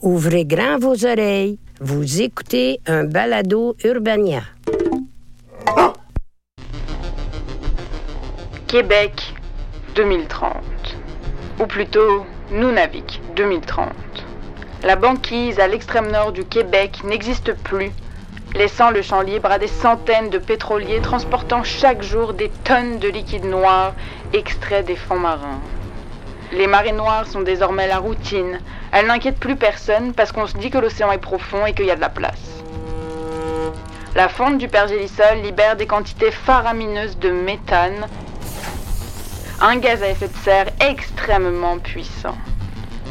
Ouvrez grand vos oreilles. Vous écoutez un balado Urbania. Québec 2030. Ou plutôt Nunavik 2030. La banquise à l'extrême nord du Québec n'existe plus, laissant le champ libre à des centaines de pétroliers transportant chaque jour des tonnes de liquide noir extraits des fonds marins. Les marées noires sont désormais la routine. Elles n'inquiètent plus personne parce qu'on se dit que l'océan est profond et qu'il y a de la place. La fonte du pergélisol libère des quantités faramineuses de méthane, un gaz à effet de serre extrêmement puissant.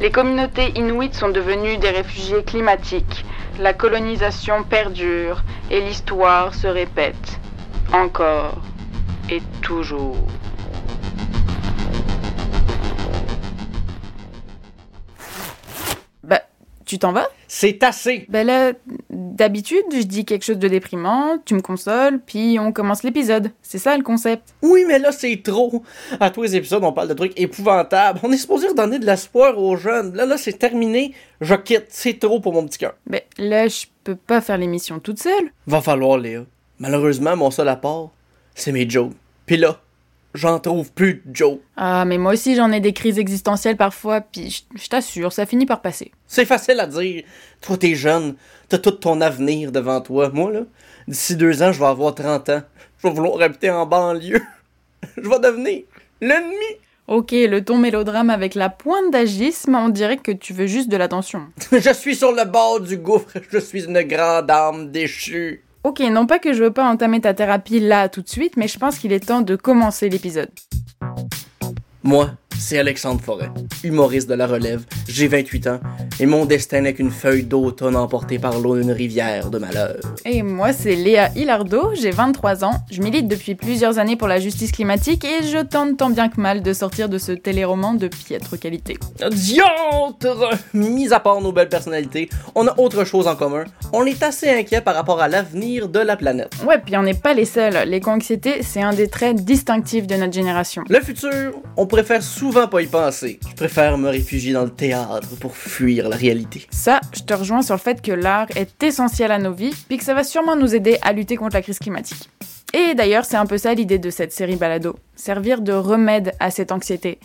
Les communautés inuites sont devenues des réfugiés climatiques. La colonisation perdure et l'histoire se répète. Encore et toujours. Tu t'en vas? C'est assez. Bah là, d'habitude, je dis quelque chose de déprimant, tu me consoles, puis on commence l'épisode. C'est ça le concept. Oui, mais là, c'est trop. À tous les épisodes, on parle de trucs épouvantables. On est supposé redonner de l'espoir aux jeunes. Là, là, c'est terminé. Je quitte. C'est trop pour mon petit cœur. Mais là, je peux pas faire l'émission toute seule. Va falloir, Léa. Malheureusement, mon seul apport, c'est mes jokes. Puis là, j'en trouve plus de jokes. Ah, mais moi aussi j'en ai des crises existentielles parfois, puis je- je t'assure, ça finit par passer. C'est facile à dire. Toi, t'es jeune. T'as tout ton avenir devant toi. Moi, là, d'ici deux ans, je vais avoir 30 ans. Je vais vouloir habiter en banlieue. je vais devenir l'ennemi. Ok, le ton mélodrame avec la pointe d'agisme, on dirait que tu veux juste de l'attention. je suis sur le bord du gouffre. Je suis une grande âme déchue. Ok, non pas que je veux pas entamer ta thérapie là tout de suite, mais je pense qu'il est temps de commencer l'épisode. Moi, c'est Alexandre Forêt, humoriste de la relève. J'ai 28 ans et mon destin n'est qu'une feuille d'automne emportée par l'eau d'une rivière de malheur. Et moi, c'est Léa Hilardo, j'ai 23 ans, je milite depuis plusieurs années pour la justice climatique et je tente tant bien que mal de sortir de ce téléroman de piètre qualité. Diantre! Mis à part nos belles personnalités, on a autre chose en commun. On est assez inquiet par rapport à l'avenir de la planète. Ouais, puis on n'est pas les seuls. L'éco-anxiété, c'est un des traits distinctifs de notre génération. Le futur, on préfère souvent pas y penser. Je préfère me réfugier dans le théâtre pour fuir la réalité. Ça, je te rejoins sur le fait que l'art est essentiel à nos vies, puis que ça va sûrement nous aider à lutter contre la crise climatique. Et d'ailleurs, c'est un peu ça l'idée de cette série Balado, servir de remède à cette anxiété.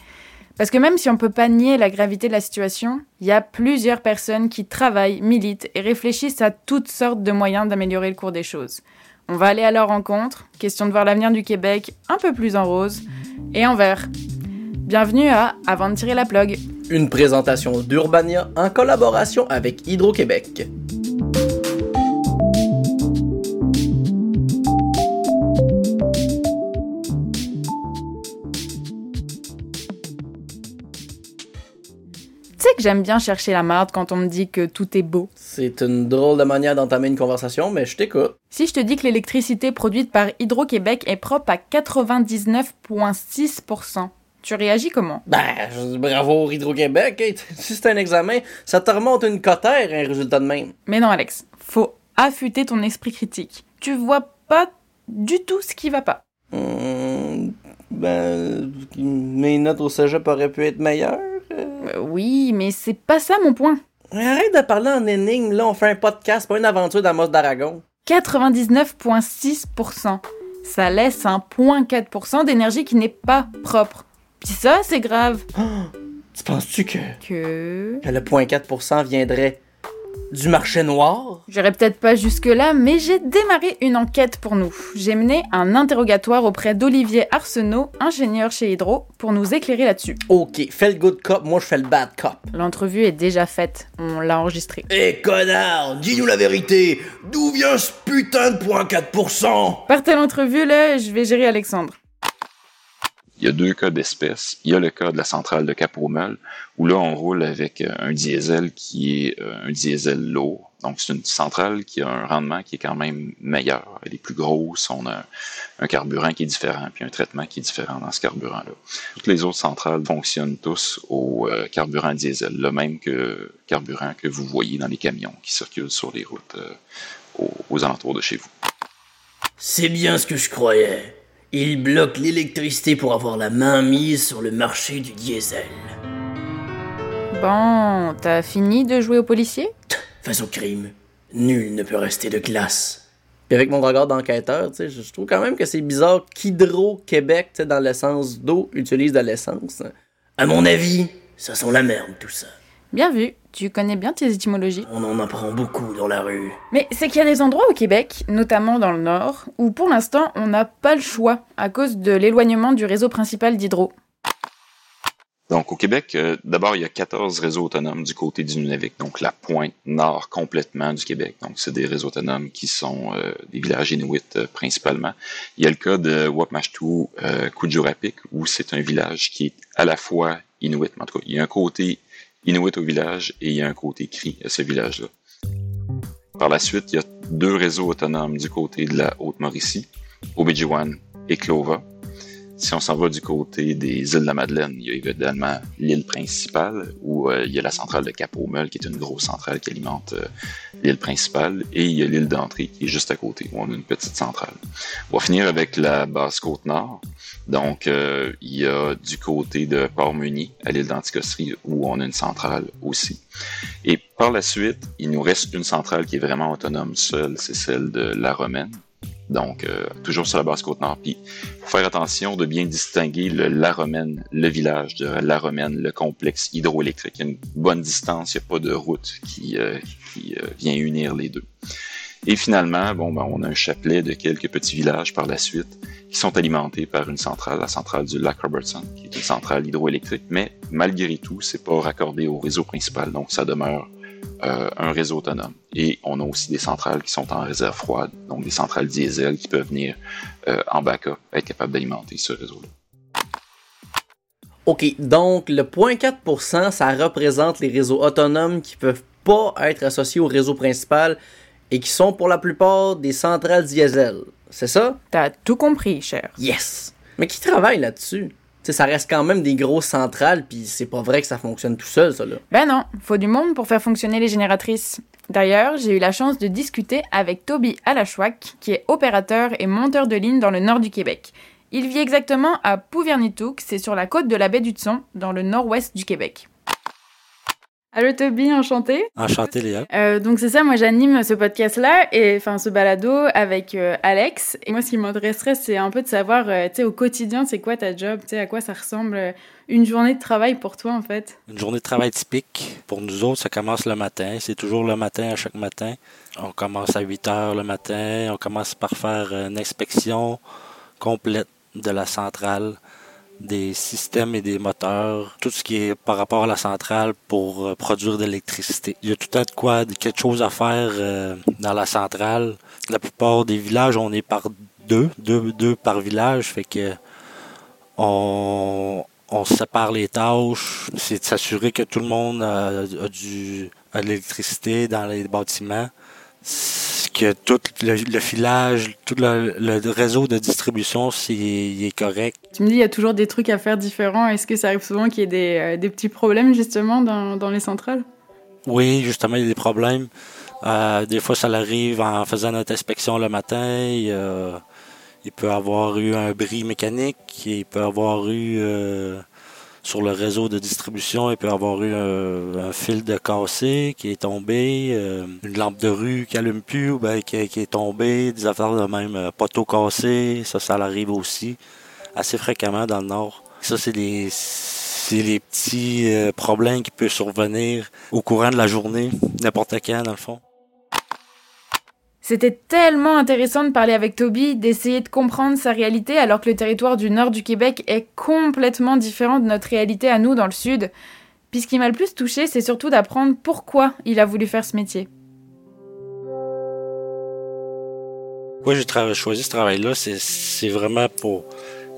Parce que même si on peut pas nier la gravité de la situation, il y a plusieurs personnes qui travaillent, militent et réfléchissent à toutes sortes de moyens d'améliorer le cours des choses. On va aller à leur rencontre, question de voir l'avenir du Québec un peu plus en rose et en vert. Bienvenue à Avant de tirer la plug. Une présentation d'Urbania en collaboration avec Hydro-Québec. Tu sais que j'aime bien chercher la marde quand on me dit que tout est beau. C'est une drôle de manière d'entamer une conversation, mais je t'écoute. Si je te dis que l'électricité produite par Hydro-Québec est propre à 99,6%, tu réagis comment? Ben, je dis bravo Hydro-Québec. hey, si c'est un examen, ça te remonte une cotère, un résultat de même. Mais non Alex, faut affûter ton esprit critique. Tu vois pas du tout ce qui va pas. Hum, ben, mes notes au cégep auraient pu être meilleures. euh. Euh, oui, mais c'est pas ça mon point. Arrête de parler en énigme, là, on fait un podcast, pas une aventure d'Amos d'Aragon. 99,6%. Ça laisse un 0,4% d'énergie qui n'est pas propre. Puis ça, c'est grave. Tu penses-tu que, Que... que le 0.4% viendrait du marché noir? J'irai peut-être pas jusque-là, mais j'ai démarré une enquête pour nous. J'ai mené un interrogatoire auprès d'Olivier Arsenault, ingénieur chez Hydro, pour nous éclairer là-dessus. Ok, fais le good cop, moi je fais le bad cop. L'entrevue est déjà faite, on l'a enregistrée. Eh connard, dis-nous la vérité, d'où vient ce putain de point 4% Partez l'entrevue, là, je vais gérer Alexandre. Il y a deux cas d'espèce. Il y a le cas de la centrale de Cap-Roumeul, où là, on roule avec euh, un diesel qui est euh, un diesel lourd. Donc, c'est une centrale qui a un rendement qui est quand même meilleur. Elle est plus grosse, on a un carburant qui est différent, puis un traitement qui est différent dans ce carburant-là. Toutes les autres centrales fonctionnent tous au euh, carburant diesel, le même que carburant que vous voyez dans les camions qui circulent sur les routes aux alentours de chez vous. C'est bien ce que je croyais. Il bloque l'électricité pour avoir la main mise sur le marché du diesel. Bon, t'as fini de jouer au policier Face au crime, nul ne peut rester de glace. Puis avec mon regard d'enquêteur, tu sais, je trouve quand même que c'est bizarre qu'Hydro-Québec, dans l'essence d'eau, utilise de l'essence. À mon avis, ça sent la merde tout ça. Bien vu, tu connais bien tes étymologies. On en apprend beaucoup dans la rue. Mais c'est qu'il y a des endroits au Québec, notamment dans le nord, où pour l'instant on n'a pas le choix à cause de l'éloignement du réseau principal d'hydro. Donc, au Québec, euh, d'abord, il y a 14 réseaux autonomes du côté du Nunavik, donc la pointe nord complètement du Québec. Donc, c'est des réseaux autonomes qui sont euh, des villages inuits euh, principalement. Il y a le cas de Wapmashtu euh, Kujurapik, où c'est un village qui est à la fois inuit, mais en tout cas, il y a un côté inuit au village et il y a un côté cri à ce village-là. Par la suite, il y a deux réseaux autonomes du côté de la Haute-Mauricie, Obidjiwan et Clova. Si on s'en va du côté des îles de la Madeleine, il y a évidemment l'île principale où euh, il y a la centrale de Cap-Au-Mel qui est une grosse centrale qui alimente euh, l'île principale et il y a l'île d'entrée qui est juste à côté où on a une petite centrale. On va finir avec la basse côte nord. Donc, euh, il y a du côté de Port-Meunier à l'île d'Anticosterie où on a une centrale aussi. Et par la suite, il nous reste une centrale qui est vraiment autonome seule, c'est celle de La Romaine. Donc, euh, toujours sur la basse côte nord. Puis, faut faire attention de bien distinguer le La Romaine, le village de La Romaine, le complexe hydroélectrique. Il y a une bonne distance, il n'y a pas de route qui, euh, qui euh, vient unir les deux. Et finalement, bon, ben, on a un chapelet de quelques petits villages par la suite qui sont alimentés par une centrale, la centrale du lac Robertson, qui est une centrale hydroélectrique, mais malgré tout, c'est pas raccordé au réseau principal, donc ça demeure euh, un réseau autonome. Et on a aussi des centrales qui sont en réserve froide, donc des centrales diesel qui peuvent venir euh, en backup, être capables d'alimenter ce réseau-là. OK, donc le 0.4%, ça représente les réseaux autonomes qui peuvent pas être associés au réseau principal et qui sont pour la plupart des centrales diesel. C'est ça? T'as tout compris, cher. Yes! Mais qui travaille là-dessus? Ça reste quand même des grosses centrales, puis c'est pas vrai que ça fonctionne tout seul, ça, là. Ben non, faut du monde pour faire fonctionner les génératrices. D'ailleurs, j'ai eu la chance de discuter avec Toby Alachouac, qui est opérateur et monteur de ligne dans le nord du Québec. Il vit exactement à Pouvernitouk, c'est sur la côte de la baie du Tson, dans le nord-ouest du Québec. Allô Toby, enchanté. Enchanté, Léa. Euh, donc c'est ça, moi j'anime ce podcast-là, et enfin ce balado avec euh, Alex. Et moi ce qui m'intéresserait, c'est un peu de savoir, euh, tu sais, au quotidien, c'est quoi ta job, tu sais, à quoi ça ressemble euh, une journée de travail pour toi en fait? Une journée de travail typique. Pour nous autres, ça commence le matin. C'est toujours le matin à chaque matin. On commence à 8 heures le matin. On commence par faire une inspection complète de la centrale, des systèmes et des moteurs, tout ce qui est par rapport à la centrale pour euh, produire de l'électricité. Il y a tout un de quoi, quelque chose à faire euh, dans la centrale. La plupart des villages, on est par deux, deux, par village, fait que on, sépare les tâches, c'est de s'assurer que tout le monde a du, a de l'électricité dans les bâtiments, que tout le, le filage, tout le, le réseau de distribution, c'est il est correct. Tu me dis, il y a toujours des trucs à faire différents. Est-ce que ça arrive souvent qu'il y ait des, euh, des petits problèmes justement dans, dans les centrales? Oui, justement, il y a des problèmes. Euh, des fois, ça arrive en faisant notre inspection le matin. Il, euh, il peut avoir eu un bris mécanique, il peut avoir eu euh, sur le réseau de distribution, il peut avoir eu un, fil de cassé qui est tombé, euh, une lampe de rue qui allume plus, ou ben, qui, est tombée, des affaires de même, euh, poteau cassé, ça, ça arrive aussi assez fréquemment dans le Nord. Ça, c'est les, c'est les petits euh, problèmes qui peuvent survenir au courant de la journée, n'importe quand, dans le fond. C'était tellement intéressant de parler avec Toby, d'essayer de comprendre sa réalité alors que le territoire du nord du Québec est complètement différent de notre réalité à nous dans le sud. Puis ce qui m'a le plus touché, c'est surtout d'apprendre pourquoi il a voulu faire ce métier. Pourquoi j'ai choisi ce travail-là, c'est, vraiment pour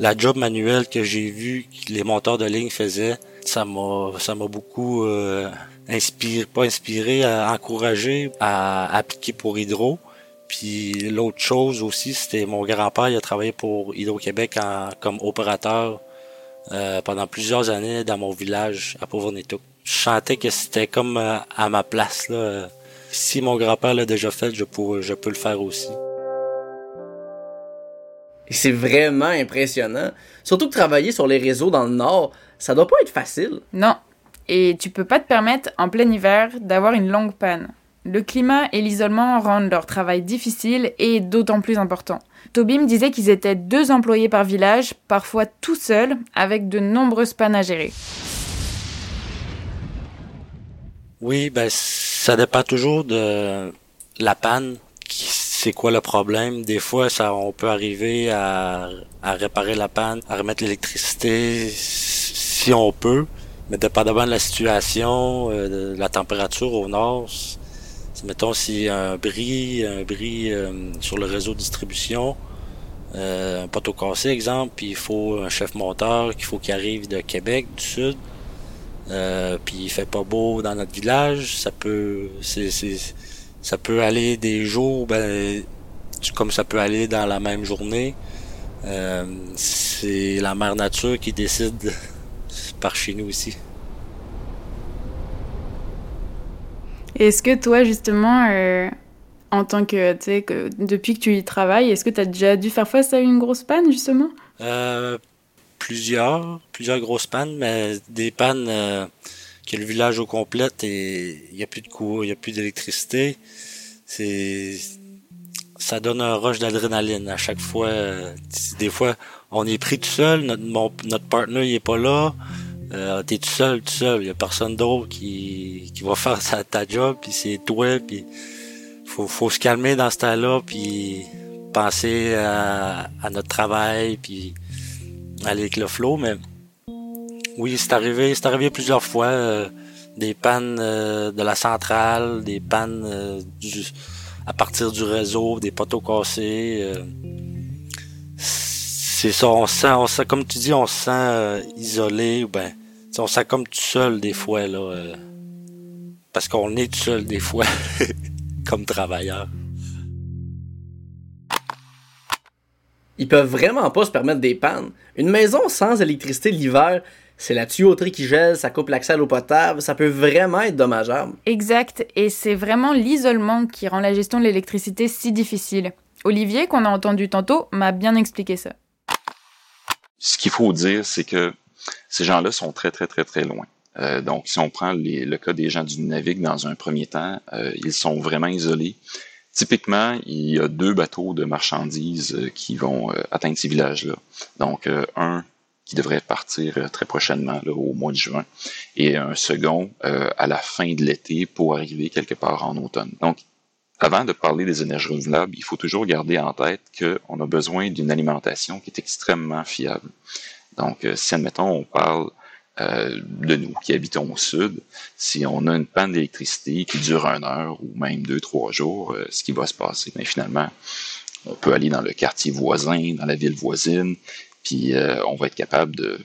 la job manuelle que j'ai vu que les monteurs de ligne faisaient. Ça m'a, beaucoup euh, inspiré, pas inspiré, encouragé à appliquer pour Hydro. Puis l'autre chose aussi, c'était mon grand-père, il a travaillé pour Hydro-Québec en- comme opérateur euh, pendant plusieurs années dans mon village à Pauvre-Nétouk. Je sentais que c'était comme euh, à ma place. Là. Si mon grand-père l'a déjà fait, je, je peux le faire aussi. C'est vraiment impressionnant. Surtout que travailler sur les réseaux dans le Nord, ça doit pas être facile. Non. Et tu peux pas te permettre, en plein hiver, d'avoir une longue panne. Le climat et l'isolement rendent leur travail difficile et d'autant plus important. Toby me disait qu'ils étaient deux employés par village, parfois tout seuls, avec de nombreuses pannes à gérer. Oui, ben ça dépend toujours de la panne. C'est quoi le problème? Des fois, ça, on peut arriver à, à réparer la panne, à remettre l'électricité si on peut. Mais dépendamment de la situation, euh, de la température au nord, mettons a un bris, un bris euh, sur le réseau de distribution, euh, un poteau cassé exemple, puis il faut un chef monteur qu'il faut qu'il arrive de Québec, du sud, euh, puis il fait pas beau dans notre village, ça peut ça peut aller des jours ben, comme ça peut aller dans la même journée. C'est la mère nature qui décide par chez nous aussi. Est-ce que toi, justement, euh, en tant que, tu sais, que depuis que tu y travailles, est-ce que tu as déjà dû faire face à une grosse panne, justement? Euh, Plusieurs, plusieurs grosses pannes, mais des pannes euh, que le village au complet et il n'y a plus de courant, il n'y a plus d'électricité. C'est ça donne un rush d'adrénaline à chaque fois. Des fois, on est pris tout seul, notre, notre partner il est pas là. Euh, t'es tout seul, tout seul. Y a personne d'autre qui, qui va faire ta, job, puis c'est toi, puis faut, faut se calmer dans ce temps-là, puis penser à, notre travail, puis aller avec le flow. Mais oui, c'est arrivé, c'est arrivé plusieurs fois. Euh, des pannes euh, de la centrale, des pannes du, à partir du réseau, des poteaux cassés. c'est ça, on sent, on sent, comme tu dis, on se sent isolé, ou on sent comme tout seul des fois, là. Euh, parce qu'on est tout seul des fois, comme travailleur. Ils peuvent vraiment pas se permettre des pannes. Une maison sans électricité l'hiver, c'est la tuyauterie qui gèle, ça coupe l'accès à l'eau potable, ça peut vraiment être dommageable. Exact, et c'est vraiment l'isolement qui rend la gestion de l'électricité si difficile. Olivier, qu'on a entendu tantôt, m'a bien expliqué ça. Ce qu'il faut dire, c'est que ces gens-là sont très, très, très, très loin. Euh, donc, si on prend le cas des gens du Navig dans un premier temps, euh, ils sont vraiment isolés. Typiquement, il y a deux bateaux de marchandises euh, qui vont atteindre ces villages-là. Donc, un qui devrait partir très prochainement, au mois de juin, et un second à la fin de l'été pour arriver quelque part en automne. Donc, avant de parler des énergies renouvelables, il faut toujours garder en tête qu'on a besoin d'une alimentation qui est extrêmement fiable. Donc, euh, si, admettons, on parle euh, de nous qui habitons au sud, si on a une panne d'électricité qui dure une heure ou même deux, trois jours, euh, ce qui va se passer, mais finalement, on peut aller dans le quartier voisin, dans la ville voisine, puis on va être capable de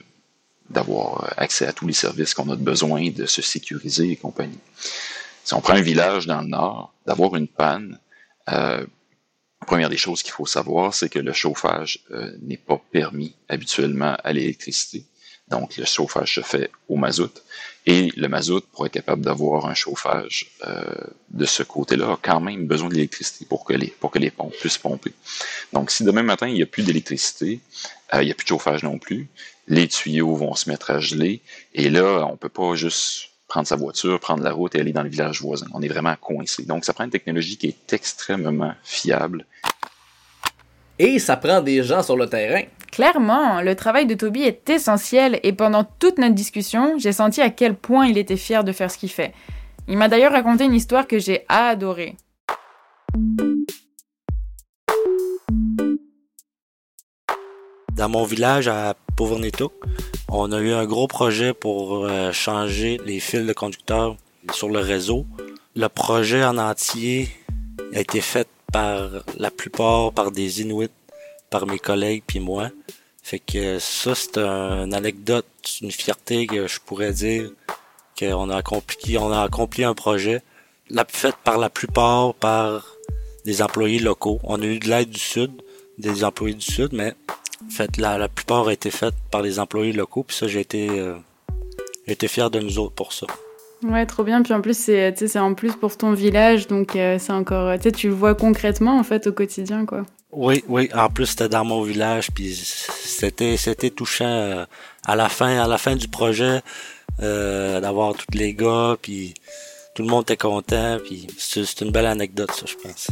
d'avoir accès à tous les services qu'on a besoin, de se sécuriser et compagnie. Si on prend un village dans le nord, d'avoir une panne, première des choses qu'il faut savoir, c'est que le chauffage euh, n'est pas permis habituellement à l'électricité. Donc, le chauffage se fait au mazout. Et le mazout, pour être capable d'avoir un chauffage euh, de ce côté-là, a quand même besoin d'électricité pour que les pour que les pompes puissent pomper. Donc, si demain matin, il n'y a plus d'électricité, euh, il n'y a plus de chauffage non plus, les tuyaux vont se mettre à geler. Et là, on peut pas juste prendre sa voiture, prendre la route et aller dans le village voisin. On est vraiment coincé. Donc, ça prend une technologie qui est extrêmement fiable. Et ça prend des gens sur le terrain. Clairement, le travail de Toby est essentiel et pendant toute notre discussion, j'ai senti à quel point il était fier de faire ce qu'il fait. Il m'a d'ailleurs raconté une histoire que j'ai adorée. Dans mon village à Pauverneto, on a eu un gros projet pour euh, changer les fils de conducteurs sur le réseau. Le projet en entier a été fait par la plupart par des Inuits, par mes collègues puis moi. Fait que ça, c'est une anecdote, une fierté que je pourrais dire qu'on a accompli, on a accompli un projet la, fait par la plupart par des employés locaux. On a eu de l'aide du Sud, des employés du Sud, mais fait, la, la plupart a été faite par les employés locaux, puis ça, j'ai été, euh, été fier de nous autres pour ça. Ouais, trop bien. Puis en plus, c'est, c'est en plus pour ton village, donc euh, c'est encore, tu tu le vois concrètement en fait au quotidien, quoi. Oui, oui. En plus, c'était dans mon village, puis c'était, c'était touchant. Euh, à la fin, à la fin du projet, euh, d'avoir tous les gars, puis tout le monde était content, puis c'est une belle anecdote, ça, je pense.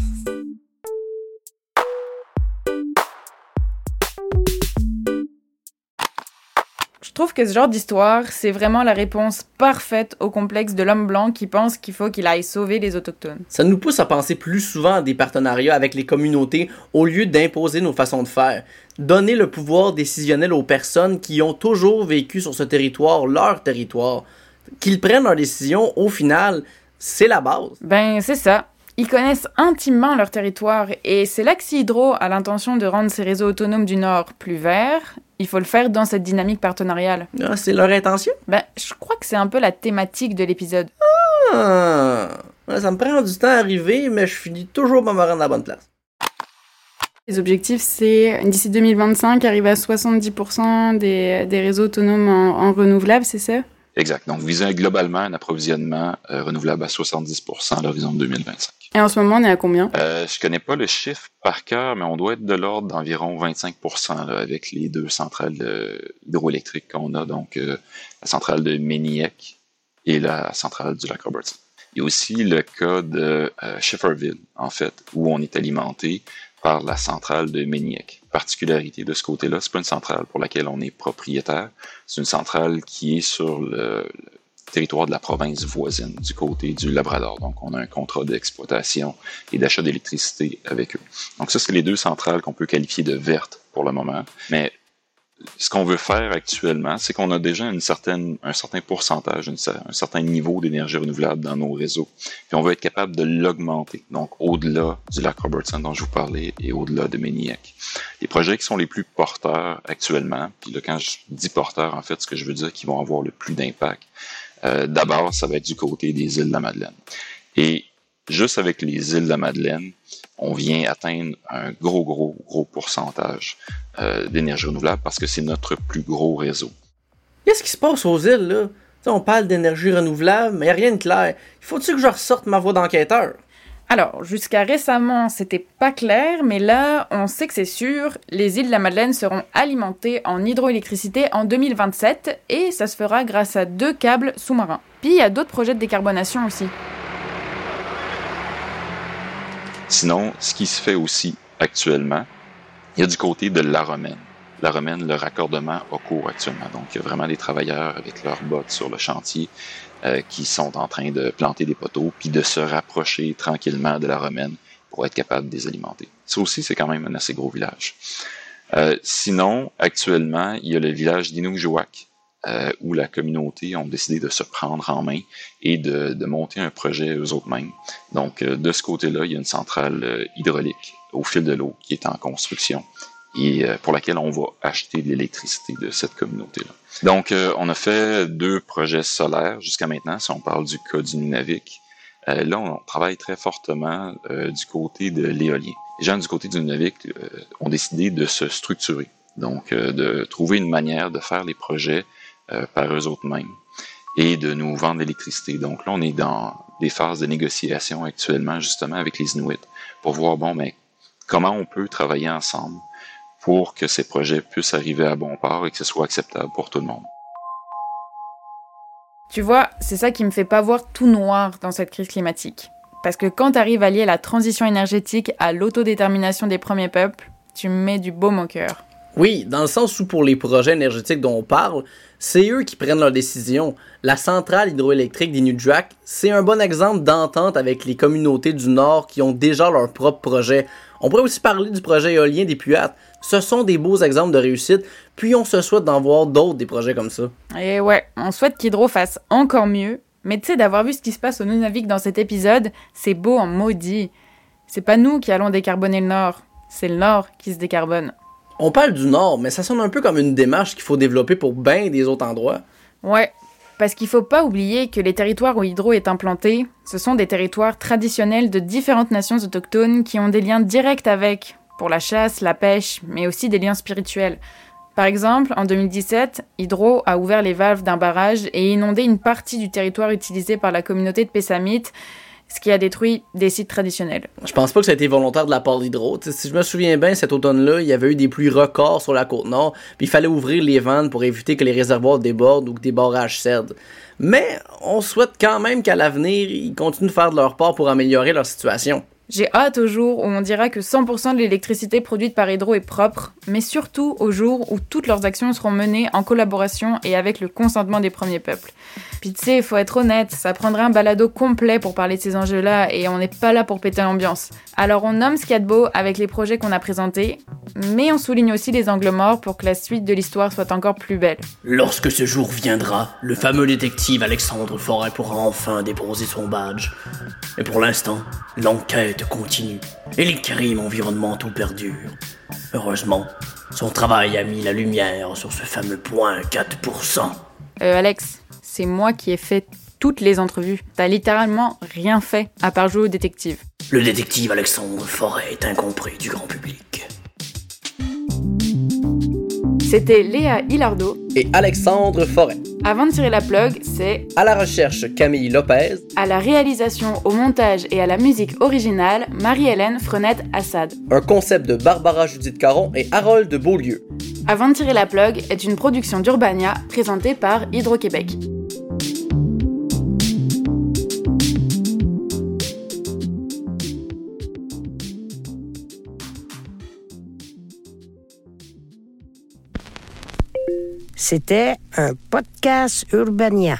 Trouve que ce genre d'histoire, c'est vraiment la réponse parfaite au complexe de l'homme blanc qui pense qu'il faut qu'il aille sauver les autochtones. Ça nous pousse à penser plus souvent à des partenariats avec les communautés au lieu d'imposer nos façons de faire. Donner le pouvoir décisionnel aux personnes qui ont toujours vécu sur ce territoire, leur territoire. Qu'ils prennent leurs décisions, au final, c'est la base. Ben, c'est ça. Ils connaissent intimement leur territoire et c'est là que si Hydro a l'intention de rendre ses réseaux autonomes du Nord plus verts, il faut le faire dans cette dynamique partenariale. Ah, c'est leur intention? Ben, je crois que c'est un peu la thématique de l'épisode. Ah, ça me prend du temps à arriver, mais je finis toujours par me rendre à la bonne place. Les objectifs, c'est d'ici 2025, arriver à 70% des, des, réseaux autonomes en, en renouvelables, c'est ça? Exact. Donc, viser globalement un approvisionnement euh, renouvelable à 70% à l'horizon 2025. Et en ce moment, on est à combien? Euh, je connais pas le chiffre par cœur, mais on doit être de l'ordre d'environ 25 là, avec les deux centrales hydroélectriques qu'on a, donc euh, la centrale de Méniec et la centrale du lac Robertson. Il y a aussi le cas de euh, Schifferville, en fait, où on est alimenté par la centrale de Méniec. Particularité de ce côté-là, c'est pas une centrale pour laquelle on est propriétaire, c'est une centrale qui est sur le, territoire de la province voisine, du côté du Labrador. Donc, on a un contrat d'exploitation et d'achat d'électricité avec eux. Donc, ça, c'est les deux centrales qu'on peut qualifier de vertes pour le moment. Mais ce qu'on veut faire actuellement, c'est qu'on a déjà une certaine, un certain pourcentage, un certain niveau d'énergie renouvelable dans nos réseaux. Puis on veut être capable de l'augmenter, donc au-delà du lac Robertson dont je vous parlais et au-delà de Méniac. Les projets qui sont les plus porteurs actuellement, puis là, quand je dis porteurs, en fait, ce que je veux dire qui vont avoir le plus d'impact, euh, d'abord, ça va être du côté des îles de la Madeleine. Et juste avec les îles de la Madeleine, on vient atteindre un gros, gros, gros pourcentage euh, d'énergie renouvelable parce que c'est notre plus gros réseau. Qu'est-ce qui se passe aux îles, là? on parle d'énergie renouvelable, mais il n'y a rien de clair. Il faut-tu que je ressorte ma voix d'enquêteur? Alors, jusqu'à récemment, c'était pas clair, mais là, on sait que c'est sûr, les îles de la Madeleine seront alimentées en hydroélectricité en 2027 et ça se fera grâce à deux câbles sous-marins. Puis il y a d'autres projets de décarbonation aussi. Sinon, ce qui se fait aussi actuellement, il y a du côté de la Romaine. La Romaine, le raccordement a cours actuellement. Donc, il y a vraiment des travailleurs avec leurs bottes sur le chantier euh, qui sont en train de planter des poteaux puis de se rapprocher tranquillement de la Romaine pour être capable de les alimenter. Ça aussi, c'est quand même un assez gros village. Euh, sinon, actuellement, il y a le village d'Inukjuak, euh, où la communauté ont décidé de se prendre en main et de, de monter un projet eux autres mêmes. Donc, euh, de ce côté-là, il y a une centrale euh, hydraulique au fil de l'eau qui est en construction et pour laquelle on va acheter de l'électricité de cette communauté-là. Donc, on a fait deux projets solaires jusqu'à maintenant, si on parle du cas du Nunavik. là, on travaille très fortement du côté de l'éolien. Les gens du côté du Nunavik ont décidé de se structurer, donc de trouver une manière de faire les projets euh, par eux autres mêmes et de nous vendre l'électricité. Donc là, on est dans des phases de négociation actuellement, justement, avec les Inuits, pour voir, bon, mais comment on peut travailler ensemble pour que ces projets puissent arriver à bon port et que ce soit acceptable pour tout le monde. Tu vois, c'est ça qui me fait pas voir tout noir dans cette crise climatique. Parce que quand tu arrives à lier la transition énergétique à l'autodétermination des premiers peuples, tu me mets du baume au cœur. Oui, dans le sens où pour les projets énergétiques dont on parle, c'est eux qui prennent leurs décisions. La centrale hydroélectrique des Nudjak, c'est un bon exemple d'entente avec les communautés du Nord qui ont déjà leur propre projet. On pourrait aussi parler du projet éolien des Puates. Ce sont des beaux exemples de réussite, puis on se souhaite d'en voir d'autres des projets comme ça. Et ouais, on souhaite qu'Hydro fasse encore mieux, mais tu sais, d'avoir vu ce qui se passe au Nunavik dans cet épisode, c'est beau en maudit. C'est pas nous qui allons décarboner le Nord, c'est le Nord qui se décarbone. On parle du Nord, mais ça sonne un peu comme une démarche qu'il faut développer pour bien des autres endroits. Ouais, parce qu'il faut pas oublier que les territoires où Hydro est implanté, ce sont des territoires traditionnels de différentes nations autochtones qui ont des liens directs avec, pour la chasse, la pêche, mais aussi des liens spirituels. Par exemple, en 2017, Hydro a ouvert les valves d'un barrage et inondé une partie du territoire utilisé par la communauté de Pessamit, ce qui a détruit des sites traditionnels. Je pense pas que ça a été volontaire de la part d'Hydro. Si je me souviens bien, cet automne-là, il y avait eu des pluies records sur la côte nord, puis il fallait ouvrir les vannes pour éviter que les réservoirs débordent ou que des barrages cèdent. Mais on souhaite quand même qu'à l'avenir, ils continuent de faire de leur part pour améliorer leur situation. J'ai hâte au jour où on dira que 100% de l'électricité produite par Hydro est propre, mais surtout au jour où toutes leurs actions seront menées en collaboration et avec le consentement des premiers peuples. Puis tu faut être honnête, ça prendrait un balado complet pour parler de ces enjeux-là et on n'est pas là pour péter l'ambiance. Alors on nomme ce avec les projets qu'on a présentés, mais on souligne aussi les angles morts pour que la suite de l'histoire soit encore plus belle. Lorsque ce jour viendra, le fameux détective Alexandre Forêt pourra enfin déposer son badge. Mais pour l'instant, l'enquête continue et les crimes environnementaux perdurent. Heureusement, son travail a mis la lumière sur ce fameux point 4%. Euh, Alex, c'est moi qui ai fait toutes les entrevues. T'as littéralement rien fait à part jouer au détective. Le détective Alexandre Forêt est incompris du grand public. C'était Léa Hilardo Et Alexandre Forêt. Avant de tirer la plug, c'est À la recherche, Camille Lopez. à la réalisation, au montage et à la musique originale, Marie-Hélène Frenette Assad. Un concept de Barbara Judith Caron et Harold de Beaulieu. Avant de tirer la plug est une production d'Urbania présentée par Hydro-Québec. C'était un podcast Urbania.